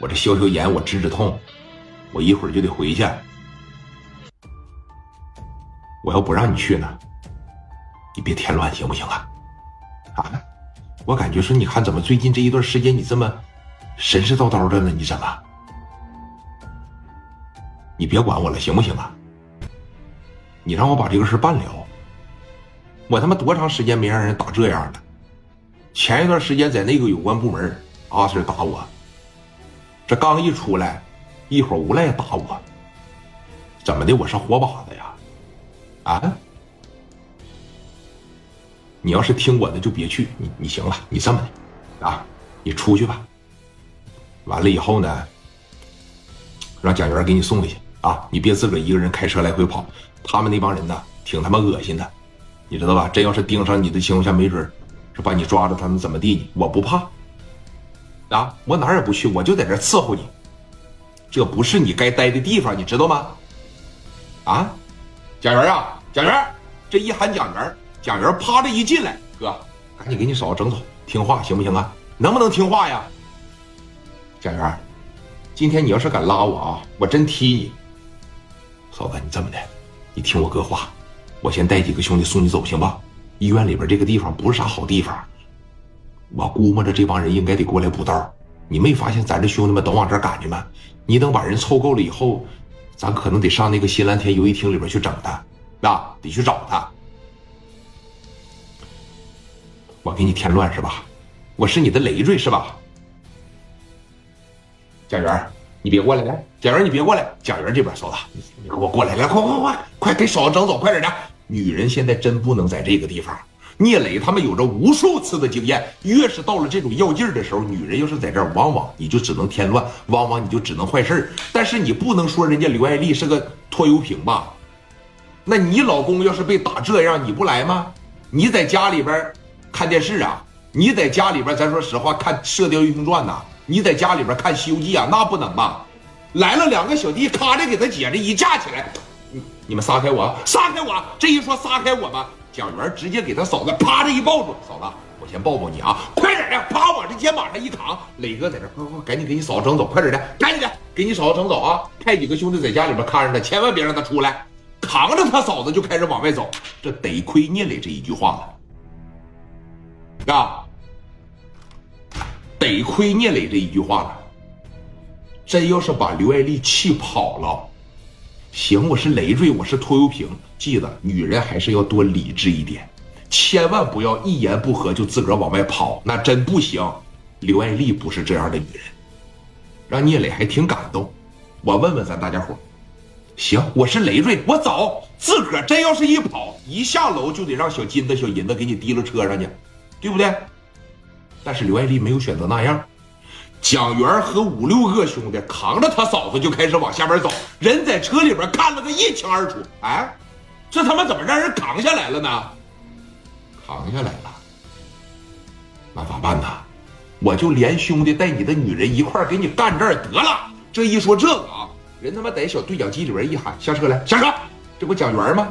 我这消消炎，我止止痛，我一会儿就得回去。我要不让你去呢，你别添乱，行不行啊？啊，我感觉说，你看怎么最近这一段时间你这么神神叨叨的呢？你怎么？你别管我了，行不行啊？你让我把这个事办了。我他妈多长时间没让人打这样了？前一段时间在那个有关部门，阿 Sir 打我。这刚一出来，一会无赖打我。怎么的？我是活靶子呀？啊？你要是听我的就别去。你你行了，你这么的，啊，你出去吧。完了以后呢，让蒋元给你送回去啊！你别自个儿一个人开车来回跑。他们那帮人呢，挺他妈恶心的。你知道吧？真要是盯上你的情况下，没准是把你抓着，他们怎么地？我不怕，啊，我哪也不去，我就在这伺候你。这不是你该待的地方，你知道吗？啊，蒋元啊，蒋元，这一喊蒋元，蒋元趴着一进来，哥，赶紧给你嫂子整走，听话行不行啊？能不能听话呀？蒋元，今天你要是敢拉我啊，我真踢你。嫂子，你这么的，你听我哥话。我先带几个兄弟送你走，行吧？医院里边这个地方不是啥好地方，我估摸着这帮人应该得过来补刀。你没发现咱这兄弟们都往这赶去吗？你等把人凑够了以后，咱可能得上那个新蓝天游戏厅里边去整他，啊得去找他。我给你添乱是吧？我是你的累赘是吧？贾元，你别过来，来，贾元你别过来，贾元这边嫂子，你给我过来，来，快快快，快给嫂子整走，快点的。女人现在真不能在这个地方。聂磊他们有着无数次的经验，越是到了这种要劲儿的时候，女人要是在这儿，往往你就只能添乱，往往你就只能坏事。但是你不能说人家刘爱丽是个拖油瓶吧？那你老公要是被打这样，你不来吗？你在家里边看电视啊？你在家里边，咱说实话看《射雕英雄传》呐？你在家里边看《西游记》啊？那不能吧？来了两个小弟，咔的给他姐这一架起来。你们撒开我，撒开我！这一说撒开我吧，蒋元直接给他嫂子啪的一抱住，嫂子，我先抱抱你啊，快点的，啪往这肩膀上一扛。磊哥在这，快快赶紧给你嫂子整走，快点的，赶紧的，给你嫂子整走啊！派几个兄弟在家里边看着他，千万别让他出来。扛着他嫂子就开始往外走，这得亏聂磊这一句话了，啊，得亏聂磊这一句话了，真要是把刘爱丽气跑了。行，我是累赘，我是拖油瓶。记得，女人还是要多理智一点，千万不要一言不合就自个儿往外跑，那真不行。刘爱丽不是这样的女人，让聂磊还挺感动。我问问咱大家伙行，我是累赘，我走。自个儿真要是一跑，一下楼就得让小金子、小银子给你提了车上去，对不对？但是刘爱丽没有选择那样。蒋元和五六个兄弟扛着他嫂子就开始往下边走，人在车里边看了个一清二楚。哎，这他妈怎么让人扛下来了呢？扛下来了，那咋办呢？我就连兄弟带你的女人一块给你干这儿得了。这一说这个啊，人他妈在小对讲机里边一喊下车来，下车，这不蒋元吗？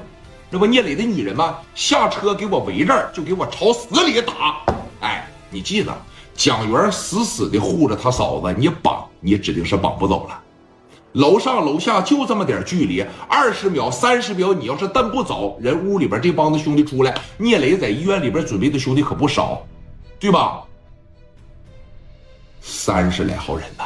这不聂磊的女人吗？下车给我围这儿，就给我朝死里打。哎，你记着。蒋元死死的护着他嫂子，你绑你指定是绑不走了。楼上楼下就这么点距离，二十秒、三十秒，你要是蹬不走，人屋里边这帮子兄弟出来，聂磊在医院里边准备的兄弟可不少，对吧？三十来号人呢。